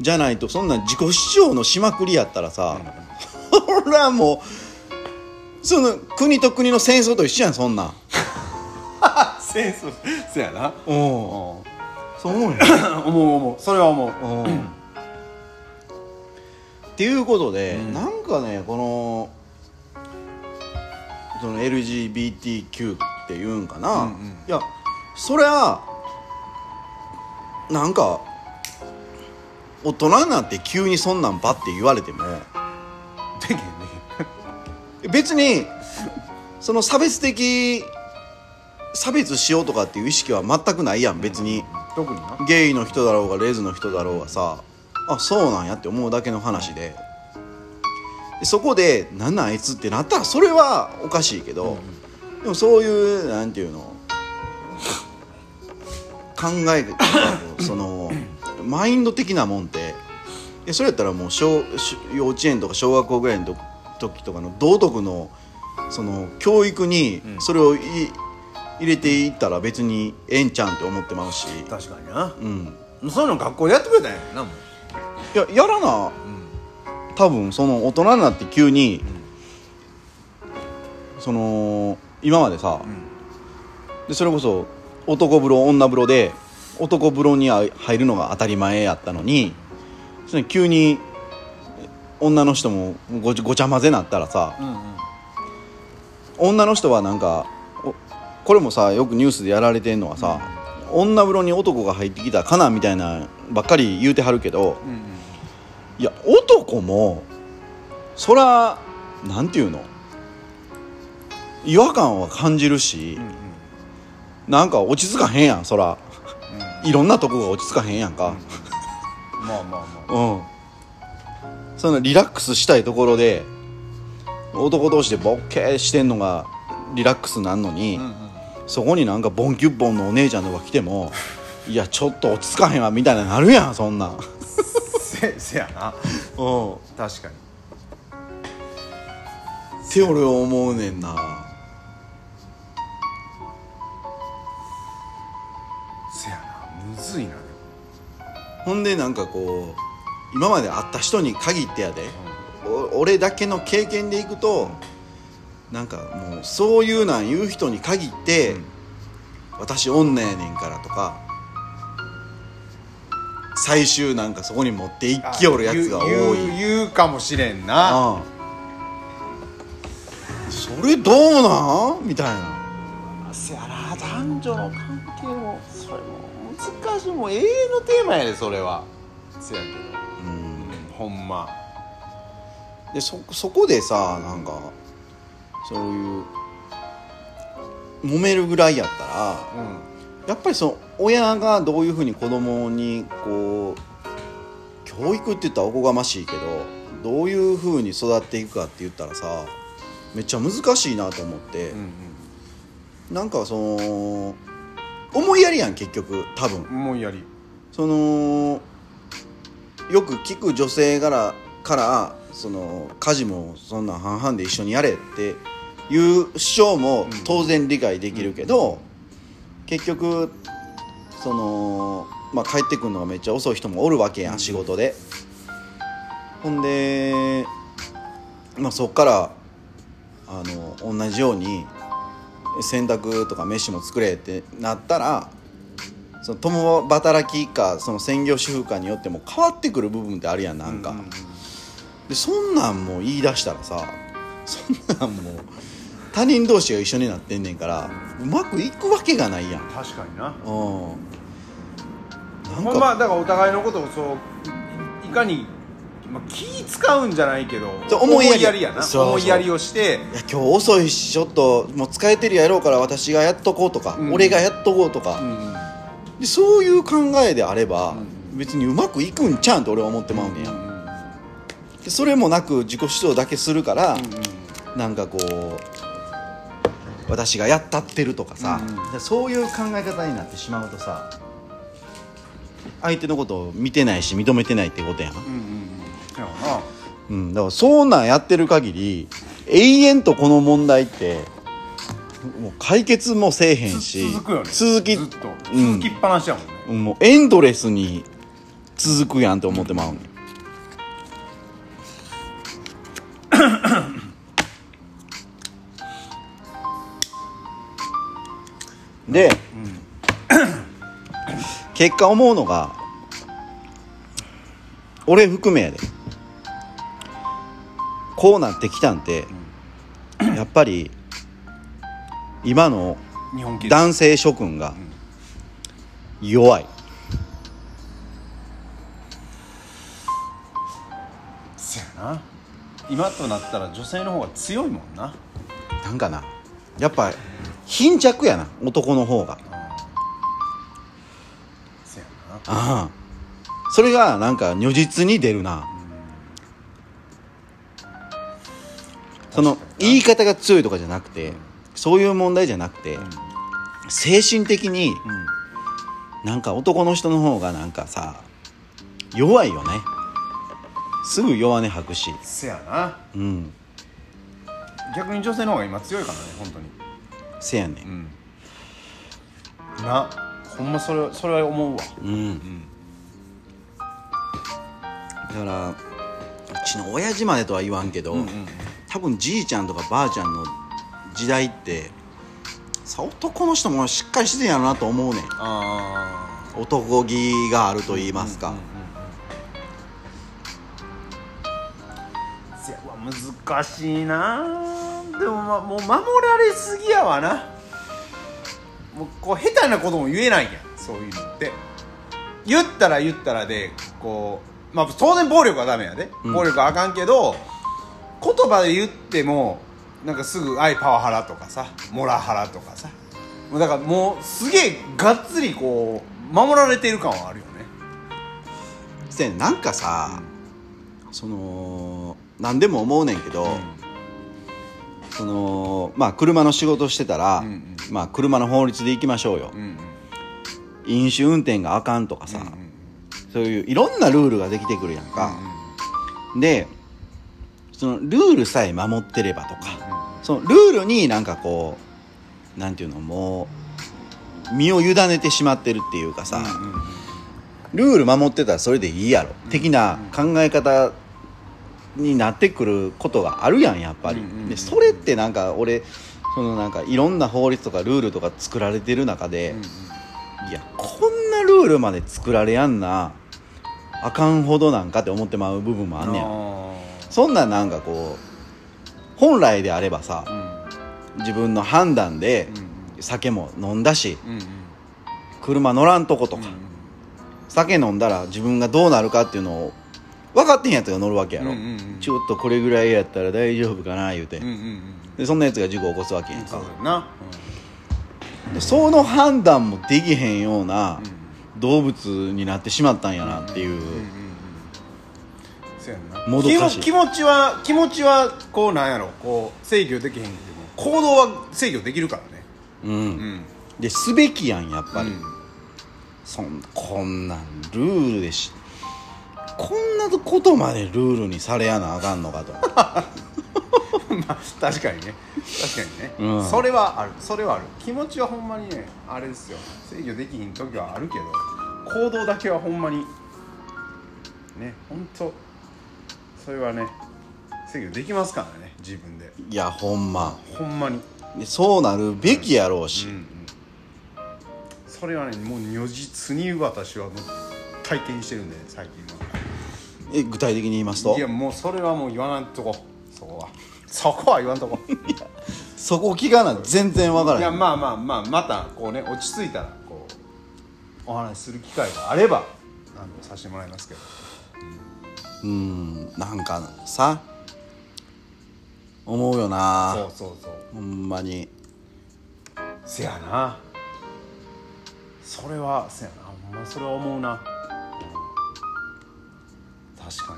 じゃないとそんなん自己主張のしまくりやったらさ、(laughs) ほらもうその国と国の戦争と一緒やんそんなん。(laughs) 戦争そやな。うん。思そう思うよ。(laughs) う思う。それは思う。うん。っていうことで、うん。なんかねこのその LGBTQ っていうんかな、うんうん。いやそりゃなんか大人になって急にそんなんばって言われても。でけんで別にその差別的差別しようとかっていう意識は全くないやん別に。特にな。ゲイの人だろうがレズの人だろうがさ。あそうなんやって思うだけの話ででそこで「なんなんあいつ」ってなったらそれはおかしいけど、でもそういうなんていうの考えそのマインド的なもんってそれやったらもう小小幼稚園とか小学校ぐらいの時時とかの道徳のその教育にうん。それをい入れていったら別にええんちゃうんって思ってまうし、確かにな。うん、そういうの学校でやってくれたんやなもう。いややらな多分その大人になって急に、その今までさ、でそれこそ男風呂女風呂で男風呂に入るのが当たり前やったのにそれ急に女の人もごちごちゃ混ぜなったらさうんうん。女の人はなんかおこれもさよくニュースでやられてんのはさ、女風呂に男が入ってきたらかなみたいなばっかり言うてはるけどうんうんいや男もそらなんていうの？違和感は感じるし、うんうん。なんか落ち着かへんやんそら。うん。いろんなとこが落ち着かへんやんか。まあまあまあ。うん、そのリラックスしたいところで男同士でボッケーしてんのがリラックスなんのに、うんうん。そこになんかボンキュッボンのお姉ちゃんとか来てもいやちょっと落ち着かへんわみたいななるやんそんなんせせやな。うん確かに。って俺は思うねんな。せやなむずいな。ほんでなんかこう今まで会った人に限ってやで、お俺だけの経験でいくと、なんかもうそういうなん言う人に限って、うん。私女やねんからとか最終なんかそこに持っていきよるやつが多い。言うかもしれんな。あそれどうなん？みたいな。せやな男女の関係もそれも難しいもう永遠のテーマやでそれは。せやけど。うんうんほんま。でそそこでさなんかそういう揉めるぐらいやったらうん。やっぱりその親がどういうふうに子供にこう教育って言ったらおこがましいけどどういうふうに育っていくかって言ったらさめっちゃ難しいなと思って、うんなんかその思いやりやん結局多分。うんもうやり。そのよく聞く女性からからその家事もそんなん半々で一緒にやれっていう主張も当然理解できるけど、結局その、まあ、帰ってくるのがめっちゃ遅い人もおるわけやん、仕事で。ほんで、まあ、そっからあの同じように洗濯とか飯も作れってなったらその共働きかその専業主婦かによっても変わってくる部分ってあるやんなんか、ううでそんなんもう言い出したらさそんなんもう他人同士が一緒になってんねんからうまくいくわけがないやん。確かにな。うん。なんまあか、まあだからお互いのことをそういいかに、まあ、気使うんじゃないけど思いやり。やな。思いやりをしていや今日遅いしちょっともう疲れてるやろうから私がやっとこうとか、うん。俺がやっとこうとか、うん。でそういう考えであれば、う別にうまくいくんちゃうんと俺は思ってまうねんや、でそれもなく自己主張だけするから、なんかこう私がやったってるとかさ、うん。そういう考え方になってしまうとさ相手のことを見てないし認めてないってことやん、うんうんうん。だからそんなんやってる限り永遠とこの問題ってもう解決もせえへんし続くよね。続きずっと。うん。続きっぱなしやもんね、もうエンドレスに続くやんって思ってまうねん (laughs) で、結果思うのが俺含めやで。こうなってきたんて、やっぱり今の男性諸君が弱い。そやな。今となったら女性の方が強いもんな。なんかな。やっぱ貧弱やな男の方が。そやな。ああ。それがなんか如実に出るな。その言い方が強いとかじゃなくてそういう問題じゃなくて精神的にうん。なんか男の人の方がなんかさ弱いよね。すぐ弱音吐くし。せやな。うん。逆に女性の方が今強いからね本当にせやねうん。んなほんまそれそれは思うわ。うん。ん。だからうちの親父までとは言わんけど、うんうん多分じいちゃんとかばあちゃんの時代ってさ男の人もしっかりしてんやろなと思うねん。ああ男気があると言いますか、せやうわ難しいなでもまあもう守られすぎやわな。もうこう下手なことも言えないやんそういうのって。言ったら言ったらでこうまあ当然暴力はダメやで、うん。暴力はあかんけど言葉で言ってもなんかすぐ「愛パワハラ」とかさ「モラハラ」とかさ。もうだからもうすげえがっつりこう守られてる感はあるよね。せやねんなんかさ、その何でも思うねんけど、そのまあ車の仕事してたら、うんうん。まあ車の法律でいきましょうよ、うんうん。飲酒運転があかんとかさ、うんうん。そういういろんなルールができてくるやんか、でそのルールさえ守ってればとか、そのルールになんかこうなんていうのもう身を委ねてしまってるっていうかさ、うんうんうん。ルール守ってたらそれでいいやろ、的な考え方になってくることがあるやんやっぱり、うんうんうんでそれってなんか俺そのなんかいろんな法律とかルールとか作られてる中で、いやこんなルールまで作られやんなあかんほどなんかって思ってまう部分もあんねや。あそんなんなんかこう本来であればさーうん。自分の判断でうん酒も飲んだしうんうん。車乗らんとことか、酒飲んだら自分がどうなるかっていうのを分かってへんやつが乗るわけやろ、うんうんうん。ちょっとこれぐらいやったら大丈夫かな言うて、うんうんうん。でそんなやつが事故起こすわけやんか。そうな。でその判断もできへんようなうん。動物になってしまったんやなっていう、もどかしい。気持ちは気持ちはこうなんやろ。こう制御できへんけども行動は制御できるからね。うん。うん。ですべきやんやっぱり、うん。そんこんなんルールでしこんなことまでルールにされやなあかんのかと (laughs) まあ確かにね。確かにね、うん。それはある。それはある。気持ちはほんまにねあれですよ。制御できひん時はあるけど行動だけはほんまにね本当それはね制御できますからね自分で。いやほんま。ほんまに。でそうなるべきやろうし、うんうん。それはねもう如実に私はもう体験してるんで最近え具体的に言いますと？はいやもうそれはもう言わないとこ。そこは。そこは言わんとこ。そこ聞かな全然わからへん。いやまあまあまあまたこうね落ち着いたらこうお話しする機会があればあのさせてもらいますけど。うんなんかさ思うよな。そうそうそう。ほんまに。せやな。それはせやな。ほんまそれは思うな、うん確か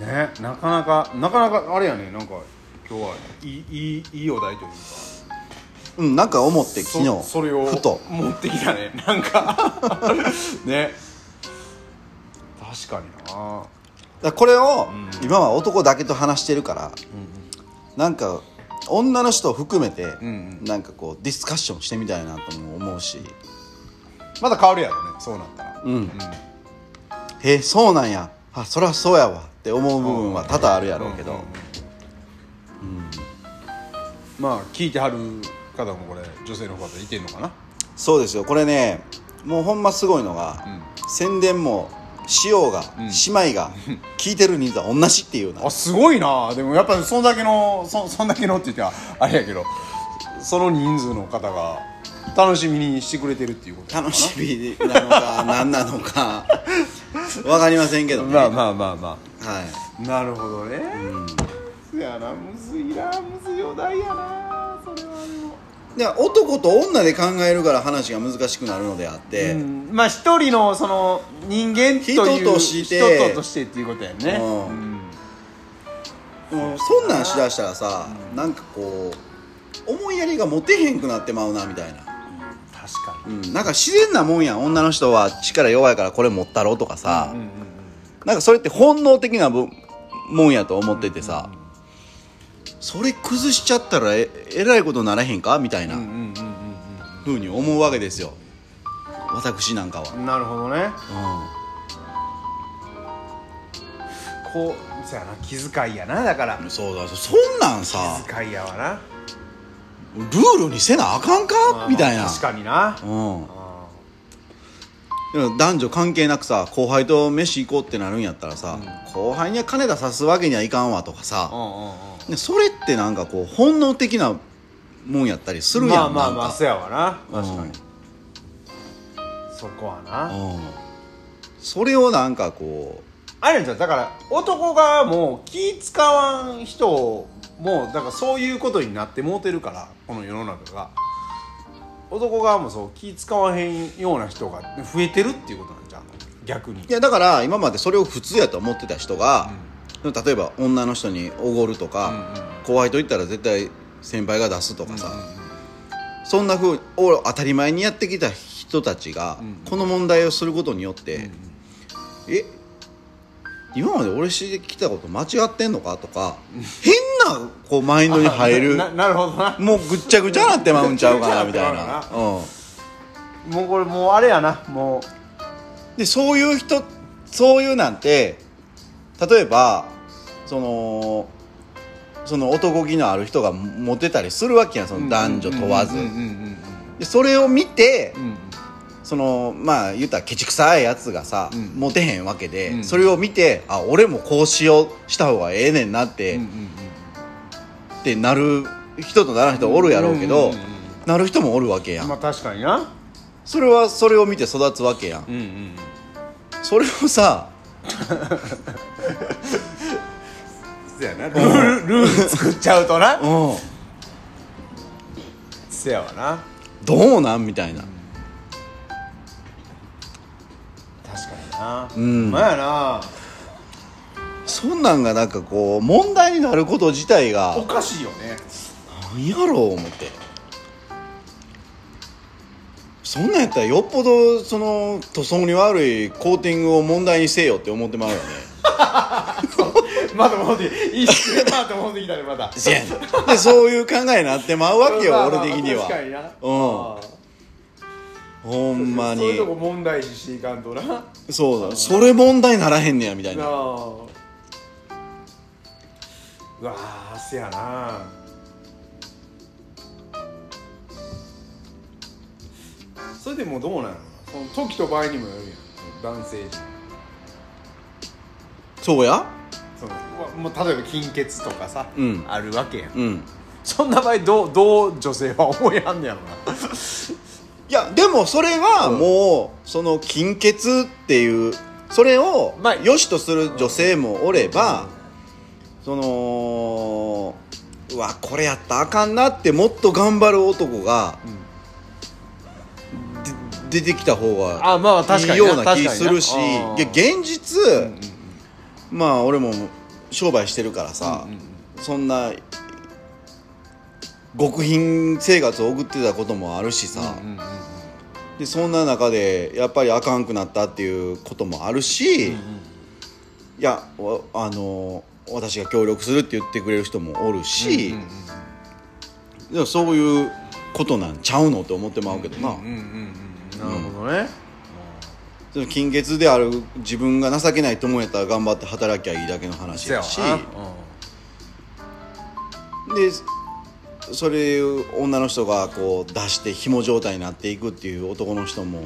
に。ねなかなかなかなかあれやねなんか今日はいいいいいいお題というか。うんなんか思って昨日。そそれをふと。持ってきたね。(laughs) なんか。ね。確かにな。だこれを今は男だけと話してるから、なんか女の人を含めて、ん。なんかこうディスカッションしてみたいなとも思うし。まだ変わるやろね。そうなったらうん、へえそうなんや。あそりゃそうやわ。って思う部分は多々あるやろうけど、んんんまあ聞いてはる方もこれ女性の方いてんのかな？そうですよ。これねもうほんますごいのが、宣伝もしようが、姉妹が聞いてる人数は同じっていうな。あすごいな。でもやっぱりそんだけのそそんだけのって言ってはあれやけどその人数の方が楽しみにしてくれてるっていうこと楽しみなのか何なのか。わかりませんけどね、なまあまあまあまはい。あなるほどね。そやなむずいなむずいお題やなそれはでも。で男と女で考えるから話が難しくなるのであって、うん。まあ一人のその人間という人として。人としてっていうことやね。うん。うん。もうそんなんしだしたらさ、なんかこう思いやりが持てへんくなってまうなみたいな、確かうん、なんか自然なもんやん。女の人は力弱いからこれ持ったろうとかさ、にうんうんなんかそれって本能的なぶもんやと思っててさ、それ崩しちゃったらええらいことならへんか？みたいな。うんうんうんうんふうに思うわけですよ。私なんかは、うんなるほどね。うこうそやな。気遣いやなだから。ん、そうだ。そんなんさ。気遣いやわなルールにせなあかんか？まあみたいな。確かにな。うん。あでも男女関係なくさ後輩と飯行こうってなるんやったらさ、後輩には金出さすわけにはいかんわとかーさ、うんうんうん。でそれってなんかこう本能的なもんやったりするやんまあまあまあそやわな。確かうんに。そこはな。うん。それをなんかこあれじゃうだから男側も気使わん人もだからそういうことになってもうてるからこの世の中が。男側もそう気使わへんような人が増えてるっていうことなんじゃん。逆に。ういやだから今までそれを普通やと思ってた人が、例えば女の人におごるとか、うんうん後輩と言ったら絶対先輩が出すとかさ、そんなふうを当たり前にやってきた人たちが、この問題をすることによって、え今まで俺してきたこと間違ってんのか？とか、変なこうマインドに入る (laughs) ななるほどな。もうぐっちゃぐちゃなってまうんちゃうかなみたいな。うん、もうこれもうあれやな。もでそういう人そういうなんて例えばそのその男気のある人がモテたりするわけやんそうの男女問わず。それを見てうんうんそのまあ言ったらケチくさいやつがさ、うん。モテへんわけで、うん。それを見てあ俺もこうしようした方がええねんなって、うんうんうんってなる人とならん人おるやろうけど、うんうんうんなる人もおるわけやん、まあ確かにな。それはそれを見て育つわけやん。うんうんそれをさそやな。ルールルール作っちゃうとな。うん。せやわな。どうなん？みたいな。確かな。うん。まやな。そんなんがなんかこう問題になること自体がおかしいよね。なんやろう思って。そんなんやったらよっぽどその塗装に悪いコーティングを問題にせよって思ってまうよね。まだ戻って一瞬また戻ってきたねまたせやねんでそういう考えになってまうわけよ俺的には確かになうんあほんまーそういうとこに問題視していかんとな。なそうだ。それ問題ならへんねやみたいな。あ。うわーせやな。それでもうどうなんやその時と場合にもよるやん。男性陣。そうや。そのまもう例えば貧血とかさ、うん。あるわけやん。うん。そんな場合どうどう女性は思いやんねやろないやでもそれはもうその金欠っていうそれをまあ良しとする女性もおればそのうわこれやったらあかんなってもっと頑張る男が、で出てきた方があまあいいような気するし現実、まあ俺も商売してるからさ、そんな極貧生活を送ってたこともあるしさ、うんうんうんでそんな中でやっぱりあかんくなったっていうこともあるし、いやわあの私が協力するって言ってくれる人もおるし、うんうんでもそういうことなんちゃうのって思ってまうけどな、うんうんうんうん。なるほどね、その金欠である自分が情けないと思えたら頑張って働きゃいいだけの話だし。な。でそれを女の人がこう出して紐状態になっていくっていう男の人も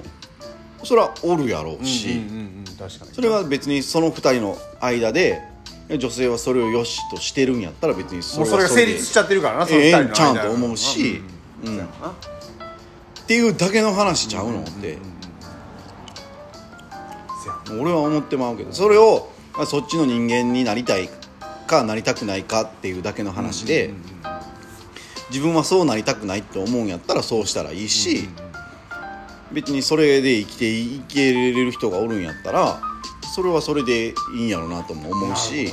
それはおるやろうし、うんうんうんうん確かに。それは別にその二人の間で女性はそれを良しとしてるんやったら別にそもうそれが成立しちゃってるからなその人の間んちゃうんと思うし。うんうんうんっていうだけの話ちゃうのって。せや俺は思ってまうけど。それをあそっちの人間になりたいかなりたくないかっていうだけの話でうんうんうん自分はそうなりたくないって思うんやったらそうしたらいいし別にそれで生きていけれる人がおるんやったらそれはそれでいいんやろうなとも思うし。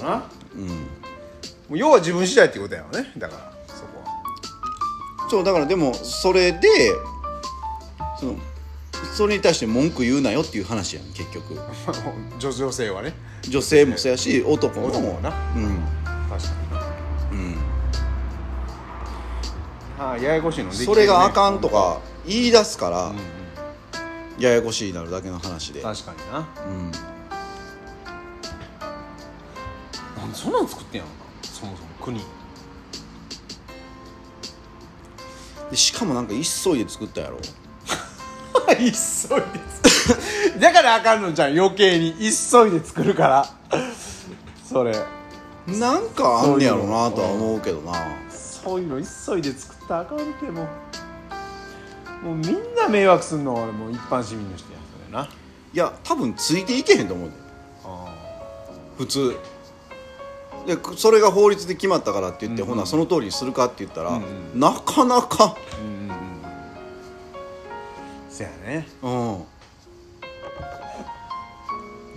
うん。もう要は自分次第ってことやろね。だからそこは。そうだからでもそれでそのそれに対して文句言うなよっていう話やん結局。女 (laughs) 女性はね。女性もそうやし男も。男もな。うん。確かにな。うんああややこしいのできてるそねれがあかんとか言い出すから、うんうん。ややこしいなるだけの話で、確かにな。うん、なんでそんなん作ってんやろなそもそも国。でしかもなんか急いで作ったやろ。急いで作る。だからあかんのじゃん余計に。急いで作るから。それ。なんかあんねやろなとは思うけどな。そういうの急いで作ったらあかんってもう。もうみんな迷惑すんのは俺もう一般市民の人やそれな。いや多分ついていけへんと思うで。あ普通。でそれが法律で決まったからって言って、うんほなその通りにするかって言ったら、うんうなかなか。うんうんうん。せやね。うん。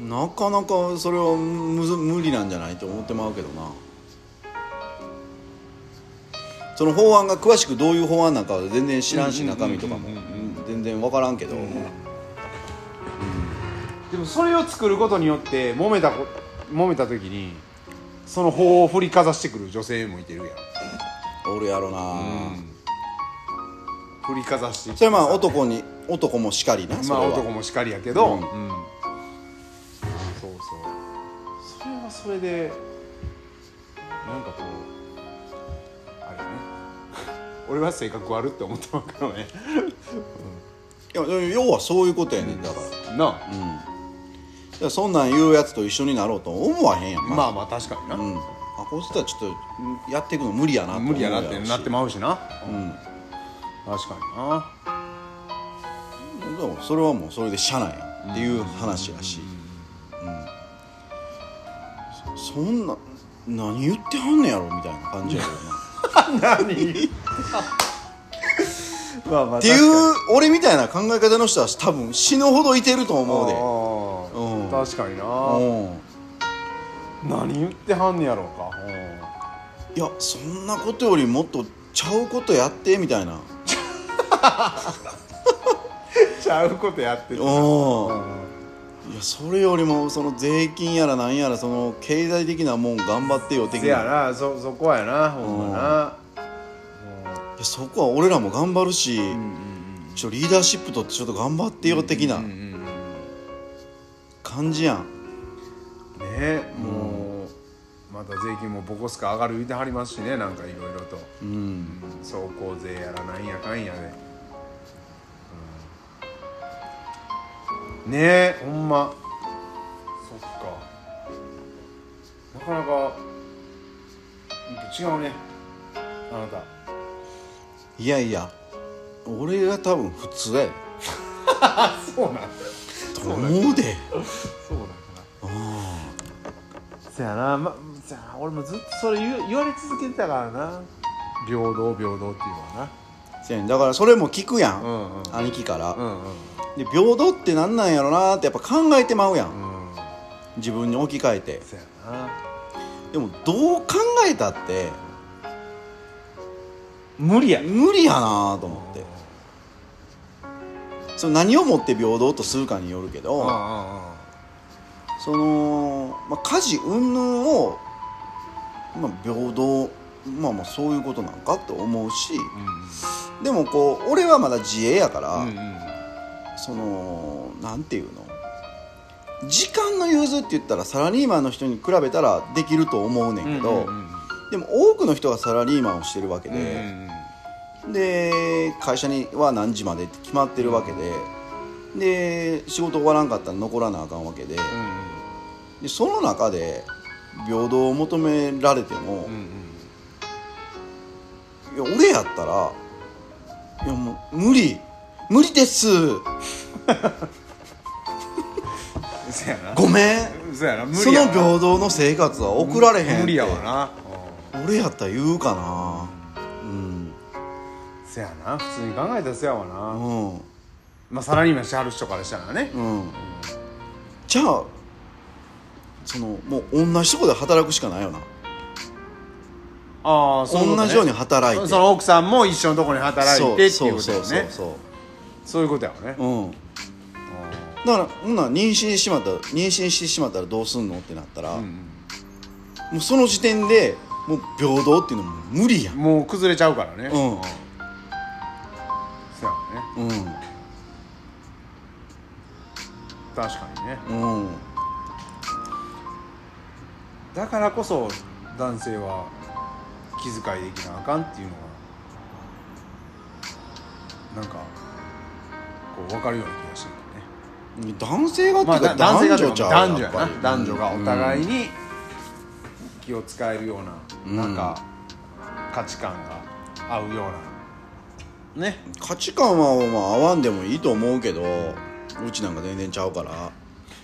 なかなかそれはむず無理なんじゃないと思ってまうけどなその法案が詳しくどういう法案なんかは全然知らんしうんうんうんうん中身とかもうんうん。全然分からんけど、でもそれを作ることによって揉めたこ揉めた時にその法を振りかざしてくる女性もいてるやん。おるやろな、振りかざしてそれはまあ男に男もしかりなまあ男もしかりやけど、うん。うん。そうそう。それはそれでなんかこうあれね。(laughs) 俺は性格悪って思ってますけどね。いや要はそういうことやねんだから。なあ。うん。そんなん言うやつと一緒になろうと思わへんやんなまあまあ確かにな、うん、あこいつとはちょっとやっていくの無理やな無理やなってなってまうしな。うん。確かにな。でもそれはもうそれで社内やんっていう話やし、うん。そそんな何言ってはんねやろみたいな感じやけどな何？まあまあっていう俺みたいな考え方の人は多分死ぬほどいてると思うで。思うん。確かにな。うん。何言ってはんねやろうか。いやそんなことよりもっとちゃうことやってみたいな。(laughs) ちゃうことやってうんいやそれよりもその税金やらなんやらその経済的なもん頑張ってよ的せやななそそこはやなほんまな。いやそこは俺らも頑張るし、ちょリーダーシップとってちょっと頑張ってよ的なうんうんうん感じやん、ねもうまた税金もボコスカ上がる言うてはりますしねなんかいろいろと。うん、走行税やらなんやかんやで、ねえほんま。そっか。なかなか違うね。あなた。いやいや俺が多分普通やで。あ (laughs) そうなんと思うで？そうなんかな。そやなまそやな俺もずっとそれ言う言われ続けてたからな。平等平等っていうのはせやだからそれも聞くやん、なうんうん。兄貴から、うんうんで平等ってなんなんやろなってやっぱ考えてまうやん、うん。自分に置き換えて。そやな。でもどう考えたって無理や。無理やなと思って。その何をもって平等とするかによるけど、うんうんうん。その、まあ、家事云々を、まあ、平等まあまあそういうことなんかって思うしでもこう俺はまだ自営やから、うんうんうんそのなんていうの？時間の融通って言ったらサラリーマンの人に比べたらできると思うねんけど、うんうんうんでも多くの人がサラリーマンをしてるわけうんうんで、で会社には何時までって決まってるわけでで仕事終わらんかったら残らなあかんわけででその中で平等を求められてもうんうんうん。いや俺やったらいやもう無理無理です。そやな。ごめん。そやな。無その理やな。平等の生活は送られへん。無理やわな。俺やったら言うかな。うん。そやな。普通に考えたらそやわうなん。まあサラリーマンしてはる人からしたらね。うん。じゃあそのもう同じとこで働くしかないよな。ああそうね。同じように働いて。その奥さんも一緒のところに働いてっていうことそうそうだよねそうそういうことやわね。そううん。だからほんなら妊娠してしまったら妊娠してしまったらどうすんのってなったら、うんもうその時点でもう平等っていうのも無理やうん。んもう崩れちゃうからね。うん。そやわね。うん。確かにね。うん。だからこそ男性は気遣いできなあかんっていうのがなんかこう分かるような気がしてるね。男性がってまあいうかだ男性が男女ちゃう男女やな。男女がお互いうんに気を使えるよううんななんか価値観が合うような。ね。価値観はまあ合わんでもいいと思うけどうちなんか全然ちゃうから。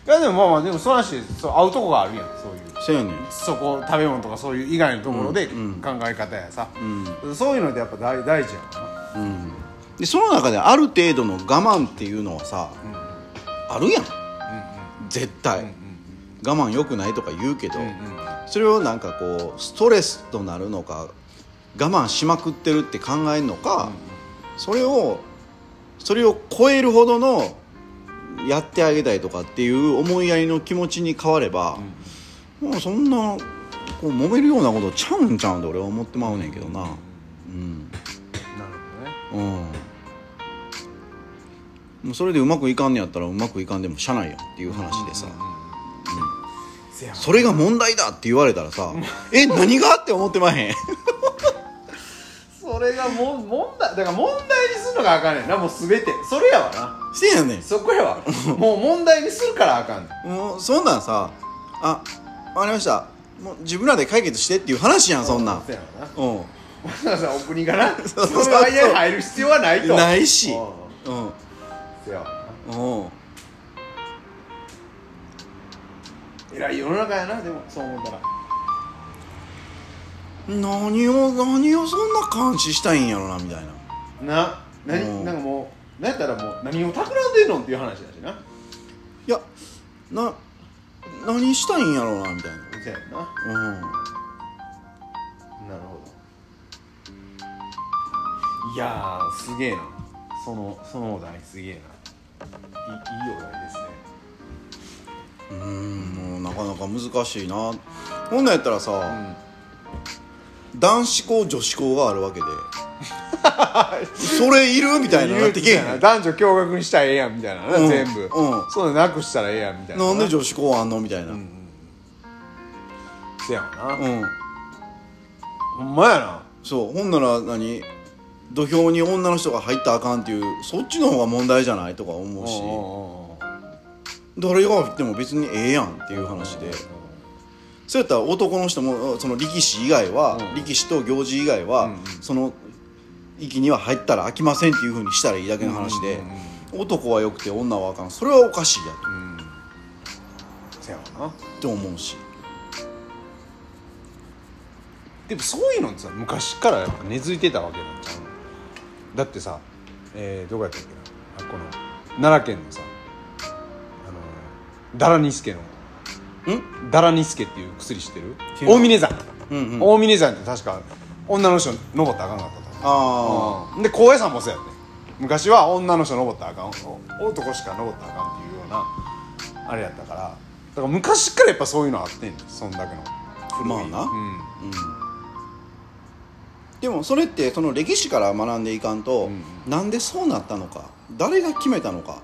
いやでもまあまあでもその話そう合うとこがあるやんそういう。せやねん。そこ食べ物とかそういう以外のところで考うん。え方やさ、うん。そういうのってやっぱ大大事やんな。うんでその中である程度の我慢っていうのはさあるやん。絶対、我慢良くないとか言うけど、それをなんかこうストレスとなるのか我慢しまくってるって考えるのか、それをそれを超えるほどのやってあげたいとかっていう思いやりの気持ちに変われば、もうそんなこう揉めるようなことちゃうんちゃうんって俺は思ってまうねんけどな。うん。なるほどね。うんもうそれでうまくいかんねやったらうまくいかんでもしゃないやんっていう話でさ、せやそれが問題だって言われたらさ (laughs) え何がって思ってまへん？(laughs) それがもん問題だから問題にするのがあかんねんなもう全て。それやわな。せやねん。そこやわ。(laughs) もう問題にするからあかんねん。もうそんなんさ「あわかりました。もう自分らで解決してっていう話やんそんなん。そうやわな。うん。わざわざお国がなそうそそう。に入る必要はないと。ないし。うんうんそうん。偉い世の中やなでもそう思ったら。何を何をそんな監視したいんやろなみたいな。な何、うん。なんかもうなんやったらもう何を企んでんのっていう話だしな。いやな何したいんやろうなみたいそうやんなな。うん。なるほど。いやーすげえな。そのそのお題すげえないいいいお題ですね。うーんもうなかなか難しいな。ほんなんやったらさ、男子校女子校があるわけで。(laughs) それいるみたいなな。ってけん。男女共学にしたらええやんみたいなな、うん。全部、うん。そうなくしたらええやんみたいな。なんで女子校あんのみたいな。うん、せやわな、ほんまやな。そう。ほんなら何？土俵に女の人が入ったらあかんっていうそっちの方が問題じゃないとか思うし。誰が入っても別にええやんっていう話で。そうやったら男の人もその力士以外は、うん。力士と行事以外は、その域には入ったら飽きませんっていうふうにしたらいいだけの話で、男はよくて女はあかん。それはおかしいやと。うん。せやわな。って思うし。でもそういうのってさ昔からやっぱ根付いてたわけなんちゃうの？だってさえー、どこやったっけな？あこの奈良県のさあのダラニスケのん？ダラニスケっていう薬知ってる？大峰山、うんうん。大峰山って確か女の人登ったらあかんかったとあうん。で高野山もそうやって。昔は女の人登ったらあかん。お男しか登ったらあかんっていうようなあれやったから。だから昔からやっぱそういうのあってんそんだけの。古い。まあな。うん。うんでもそれってその歴史から学んでいかんと、うんなんでそうなったのか誰が決めたのか。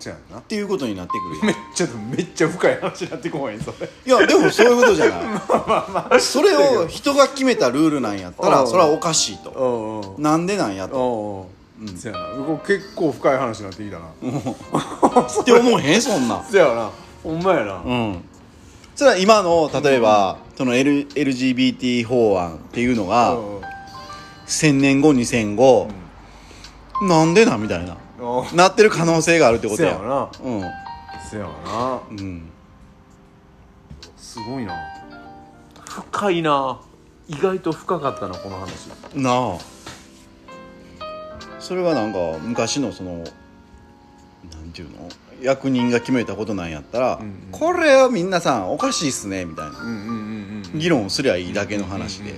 そうやんな。っていうことになってくるやん。めっちゃめっちゃ深い話になってこへんそれ。いやでもそういうことじゃない。(laughs) それを人が決めたルールなんやったうん。らそれはおかしいと。うんうん。なんでなんやと。おうん。そうやな。これ結構深い話になってきたな。(laughs) って思うへんそんなん。(laughs) そうやな。ほんまやな。うんそれは今の例えば、その、L、LGBT 法案っていうのが、うん。1000年後2000後、なんでなみたいな。うん。なってる可能性があるってことや。そうやわな。うん。そうやわな。うん。すごいな。深いな。意外と深かったなこの話。なあ。それはなんか昔のそのなんていうの？役人が決めたことなんやったら、んうん。これは皆さんおかしいっすねみたいな。うんうんうんうん。議論すりゃいいだけの話で。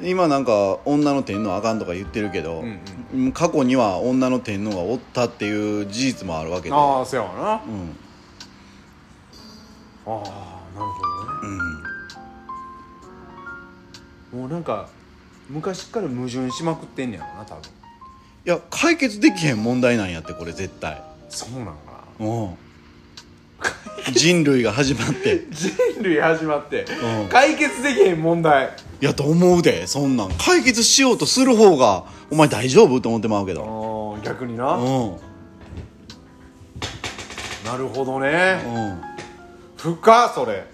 今なんか女の天皇あかんとか言ってるけど、うんうん。過去には女の天皇がおったっていう事実もあるわけで。ああそうやわな。あうん。あなるほどね。うん。もうなんか昔から矛盾しまくってんねやろな多分いや解決できへん問題なんやってこれ絶対。そうなんかな。うん。人類が始まって。(laughs) 人類始まって。うん。解決できへん問題。いやと思うでそんなん。解決しようとする方がお前大丈夫と思ってまうけあどー逆にうなん。なるほどうねん。っ深っそれ。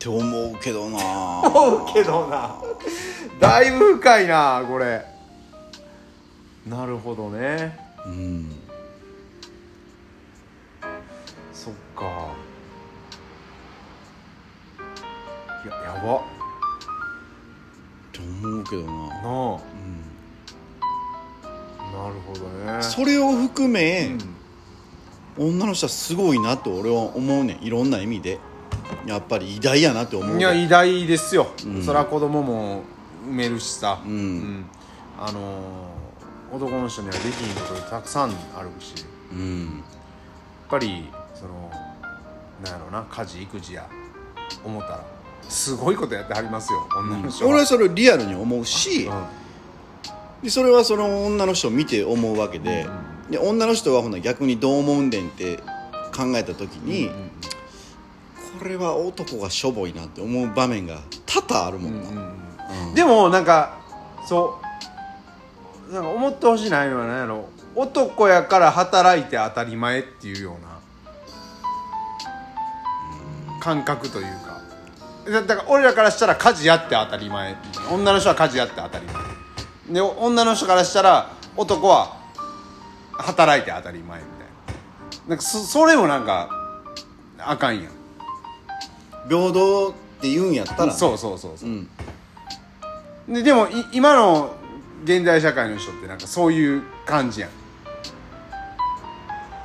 て思うけどな。(laughs) 思うけどな。だいぶ深いなこれなるほどね。うん。そっか。いややば。って思うけどな。なあ。なるほどね。それを含め、うん。女の人はすごいなって俺は思うねん。いろんな意味で。やっぱり偉大やなって思ういや偉大ですよ、うん。そりゃ子供も産めるしさ、うん。あのー男の人にはできひんことたくさんあるしやうんっぱりそのなんやろな家事育児や思ったらすごいことやってはりますよ女の人は、俺はそれをリアルに思うし、うん。でそれはその女の人を見て思うわけで,、で女の人はほな逆にどう思うんでんって考えた時に、これは男がしょぼいなって思う場面が多々あるもんな、うん。でもなんかそうなんか思ってほしいないのは何やろ。男やから働いて当たり前っていうような感覚というか。だだから俺らからしたら家事やって当たり前。女の人は家事やって当たり前。で女の人からしたら男は働いて当たり前みたいな。なんかそそれもなんかあかんやん。平等って言うんやったらね、そうそうそうそう。うん。ででもい今の現代社会の人ってなんかそういう感じや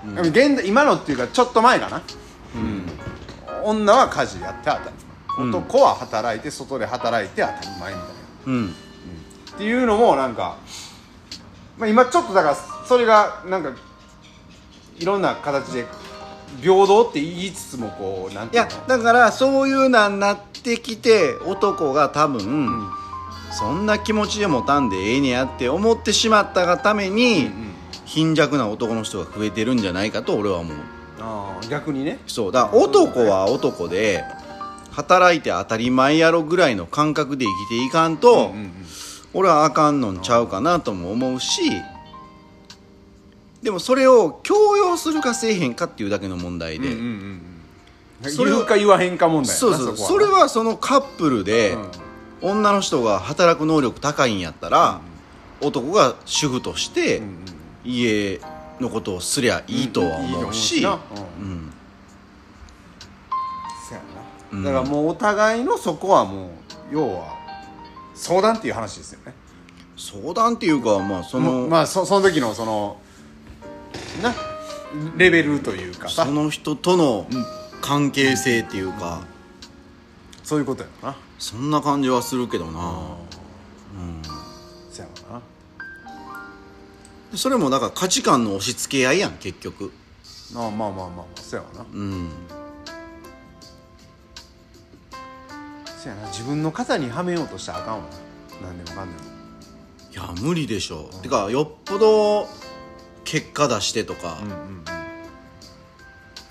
ん、でも現代今のっていうかちょっと前かな、女は家事やって当たり前、うん。男は働いて外で働いて当たり前みたいな。うん。っていうのもなんか、まあ、今ちょっとだからそれがなんかいろんな形で平等って言いつつもこうなんいていうの？やだからそういうなんなってきて男が多分、んそんな気持ちで持たんでええねやって思ってしまったがために、うん貧弱な男の人が増えてるんじゃないかと俺は思う。ああ逆にね。そうだから男は男で働いて当たり前やろぐらいの感覚で生きていかんと、うんうん俺はあかんのんちゃうかなとも思うしでもそれを強要するかせえへんかっていうだけの問題で、うんうんうんうん。そ言うか言わへんか問題そうそうそれはそのカップルで、うん女の人が働く能力高いんやったら、男が主婦としてうんうん。家のことをすりゃいいとは思うし、うだからもうお互いのそこはもう要は相談っていう話ですよね。相談っていうかまあその、まあそその時のそのなレベルというか。さその人との関係性っていうか、そういうことやろなそんな感じはするけどな、そやろな。それもだから価値観の押し付け合いやん結局。ああまあまあまあまあそやわな。うん。そやな。自分の肩にはめようとしたらあかんわな。何でもかんでも。いや無理でしょ、てかよっぽど結果出してとか、うんうん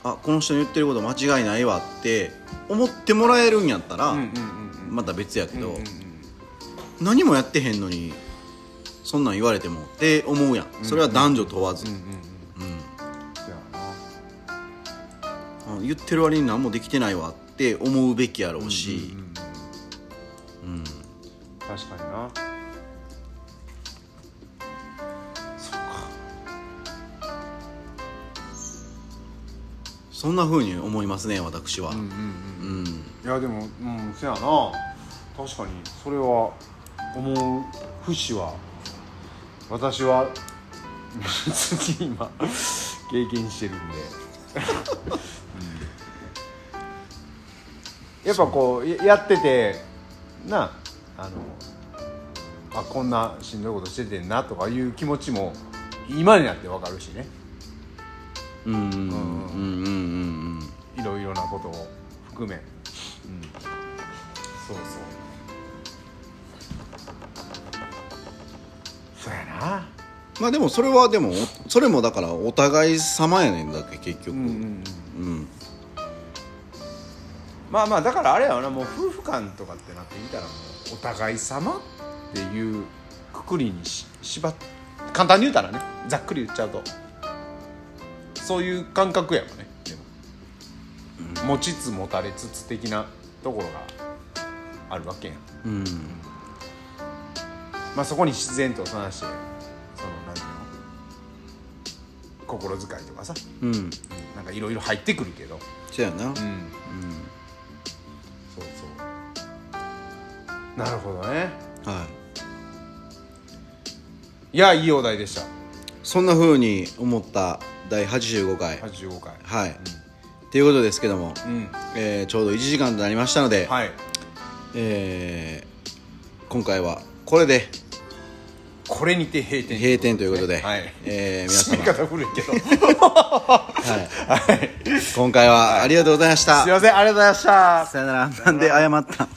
あこの人の言ってること間違いないわって思ってもらえるんやったら、うんうんうんうんまた別やけど、うんうんうん。何もやってへんのにそんなん言われてもって思うやん。それは男女問わず、うん言ってる割に何もできてないわって思うべきやろうし、うん。確かになそんな風に思いますね私は、うんうんうん。うん。いやでもうんせやな。確かにそれは思う節は私は (laughs) 別に今経験してるんで、うん。やっぱこうややっててなあのあこんなしんどいことしててんなとかいう気持ちも今になってわかるしねいろいろなことを含め、うん、そうそうそうやなまあでもそれはでもそれもだからお互い様やねんだけ結局うんまあまあだからあれやなもう夫婦間とかってなってみたらもうお互い様っていうくくりにし縛っ簡単に言うたらねざっくり言っちゃうとそういう感覚やわね。でも、持ちつ持たれつつ的なところがあるわけやん。うん。まあそこに自然と話してその何ていうの？心遣いとかさ、うん。うんなんかいろいろ入ってくるけど。そやな。うん。そうそう。なるほどね。はい。いやいいお題でした。そんな風に思った第85回。85回。はい。ということですけども、うん。えーちょうど1時間となりましたので、はい。えー今回はこれでこれにて閉店。閉店ということで、はい。えー皆締め様、方古いけど。はい、はい。今回はありがとうございました、すいません。ありがとうございました。さよなら。なんで謝ったん？